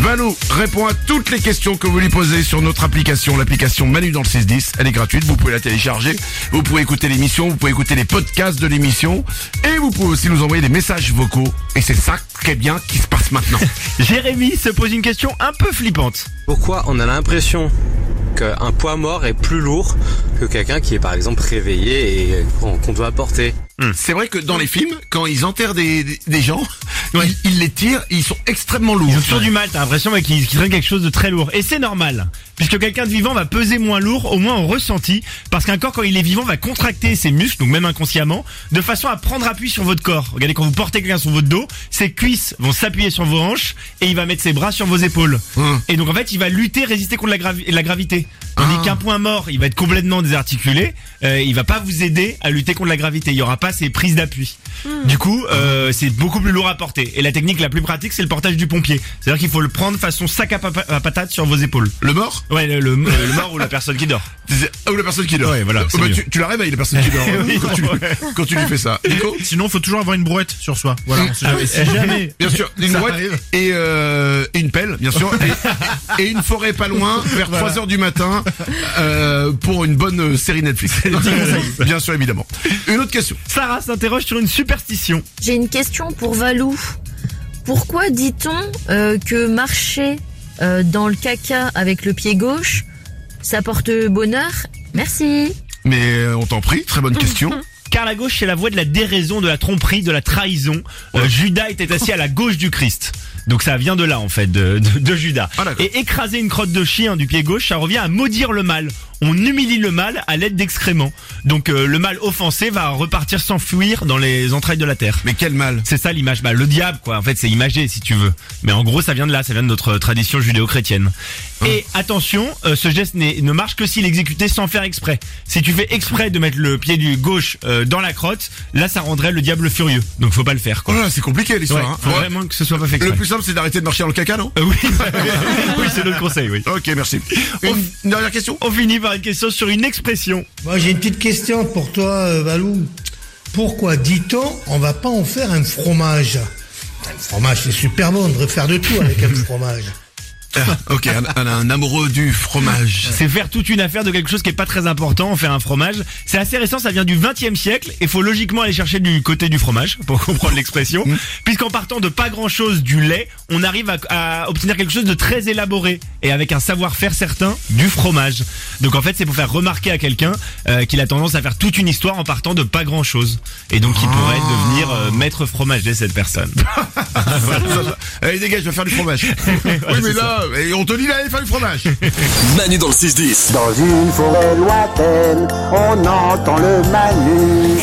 Valou répond à toutes les questions que vous lui posez sur notre application, l'application Manu dans le 610. Elle est gratuite, vous pouvez la télécharger, vous pouvez écouter l'émission, vous pouvez écouter les podcasts de l'émission et vous pouvez aussi nous envoyer des messages vocaux. Et c'est ça est bien qui se passe maintenant. Jérémy se pose une question un peu flippante. Pourquoi on a l'impression qu'un poids mort est plus lourd que quelqu'un qui est par exemple réveillé et qu'on qu'on doit porter? C'est vrai que dans les films, quand ils enterrent des, des, des gens, ils, ils les tirent, ils sont extrêmement lourds. Ils ont toujours du mal, t'as l'impression ouais, qu'ils traînent quelque chose de très lourd. Et c'est normal, puisque quelqu'un de vivant va peser moins lourd, au moins en ressenti, parce qu'un corps quand il est vivant va contracter ses muscles, donc même inconsciemment, de façon à prendre appui sur votre corps. Regardez quand vous portez quelqu'un sur votre dos, ses cuisses vont s'appuyer sur vos hanches et il va mettre ses bras sur vos épaules. Hum. Et donc en fait il va lutter, résister contre la, gravi- la gravité. Ah. qu'un point mort, il va être complètement désarticulé, euh, il va pas vous aider à lutter contre la gravité. Il y aura pas ces prises d'appui. Du coup, euh, c'est beaucoup plus lourd à porter. Et la technique la plus pratique, c'est le portage du pompier. C'est-à-dire qu'il faut le prendre façon sac à, patate sur vos épaules. Le mort Ouais, le, le- le mort ou la personne qui dort. Ah, ou la personne qui dort. Ouais, voilà, Euh, c'est bah, tu, tu la réveilles, la personne qui dort, Oui, quand, tu, quand tu lui fais ça. Nico Sinon, faut toujours avoir une brouette sur soi. Voilà. on sait jamais. Si jamais. Bien sûr, une Ça et, euh, et une pelle, bien sûr, et, et une forêt pas loin, vers 3 heures du matin, euh, pour une bonne euh, série Netflix. bien sûr, évidemment. Une autre question. Sarah s'interroge sur une superstition. J'ai une question pour Valou. Pourquoi dit-on euh, que marcher euh, dans le caca avec le pied gauche, ça porte bonheur? Merci. Mais on t'en prie, très bonne question. Car la gauche, c'est la voie de la déraison, de la tromperie, de la trahison. Euh, Judas était assis à la gauche du Christ. Donc ça vient de là, en fait, de, de, de Judas. Ah. Et écraser une crotte de chien du pied gauche, ça revient à maudire le mal. On humilie le mal à l'aide d'excréments. Donc euh, le mal offensé va repartir s'enfuir dans les entrailles de la terre. Mais quel mal. C'est ça l'image, bah, le diable quoi. En fait, c'est imagé si tu veux. Mais en gros, ça vient de là, ça vient de notre tradition judéo-chrétienne. Et attention, euh, ce geste ne marche que s'il est exécuté sans faire exprès. Si tu fais exprès de mettre le pied du gauche euh, dans la crotte, là, ça rendrait le diable furieux. Donc, faut pas le faire Oh quoi. là, c'est compliqué l'histoire. Ouais, hein. faut Ouais. vraiment que ce soit pas fait Le exprès. plus simple, c'est d'arrêter de marcher dans le caca, non? Euh, oui, oui, c'est notre conseil. Oui. Ok, merci. Une, une dernière question? On finit par une question sur une expression. Moi, j'ai une petite question pour toi, euh, Valou. Pourquoi dit-on on va pas en faire un fromage Un fromage, c'est super bon, on devrait faire de tout avec un fromage. Ah, Ok, un, un- un amoureux du fromage. C'est faire toute une affaire de quelque chose qui est pas très important, faire un fromage. C'est assez récent, ça vient du 20 e siècle et faut logiquement aller chercher du côté du fromage pour comprendre l'expression. Puisqu'en partant de pas grand chose du lait, on arrive à, à obtenir quelque chose de très élaboré et avec un savoir-faire certain du fromage. Donc en fait, c'est pour faire remarquer à quelqu'un euh, qu'il a tendance à faire toute une histoire en partant de pas grand chose. Et donc il pourrait devenir euh, maître fromager cette personne. Allez, dégage, je vais faire du fromage. oui, mais là, et on te dit d'aller faire du fromage. Manu dans le 6-10. Dans une forêt lointaine, on entend le Manu.